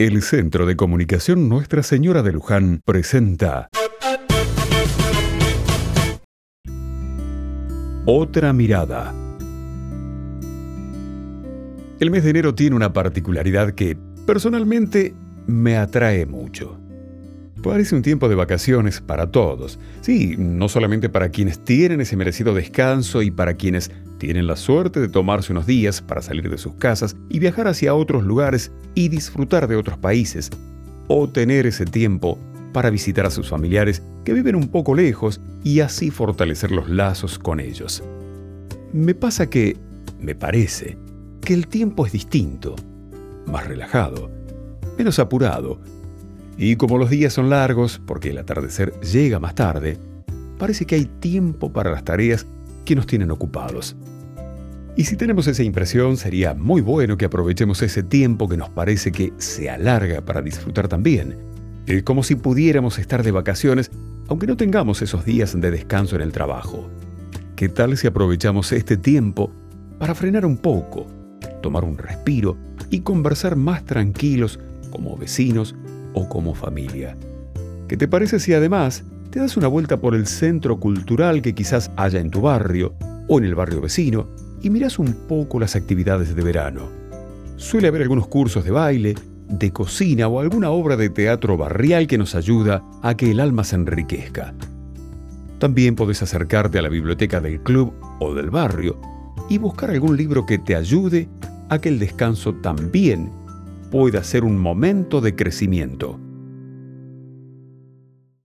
El Centro de Comunicación Nuestra Señora de Luján presenta Otra mirada. El mes de enero tiene una particularidad que personalmente me atrae mucho. Parece un tiempo de vacaciones para todos. Sí, no solamente para quienes tienen ese merecido descanso y para quienes tienen la suerte de tomarse unos días para salir de sus casas y viajar hacia otros lugares y disfrutar de otros países, o tener ese tiempo para visitar a sus familiares que viven un poco lejos y así fortalecer los lazos con ellos. Me pasa que, me parece, que el tiempo es distinto, más relajado, menos apurado, y como los días son largos, porque el atardecer llega más tarde, parece que hay tiempo para las tareas que nos tienen ocupados. Y si tenemos esa impresión, sería muy bueno que aprovechemos ese tiempo que nos parece que se alarga para disfrutar también. Es como si pudiéramos estar de vacaciones, aunque no tengamos esos días de descanso en el trabajo. ¿Qué tal si aprovechamos este tiempo para frenar un poco, tomar un respiro y conversar más tranquilos como vecinos o como familia. ¿Qué te parece si además te das una vuelta por el centro cultural que quizás haya en tu barrio o en el barrio vecino y miras un poco las actividades de verano? Suele haber algunos cursos de baile, de cocina o alguna obra de teatro barrial que nos ayuda a que el alma se enriquezca. También puedes acercarte a la biblioteca del club o del barrio y buscar algún libro que te ayude a que el descanso también pueda ser un momento de crecimiento.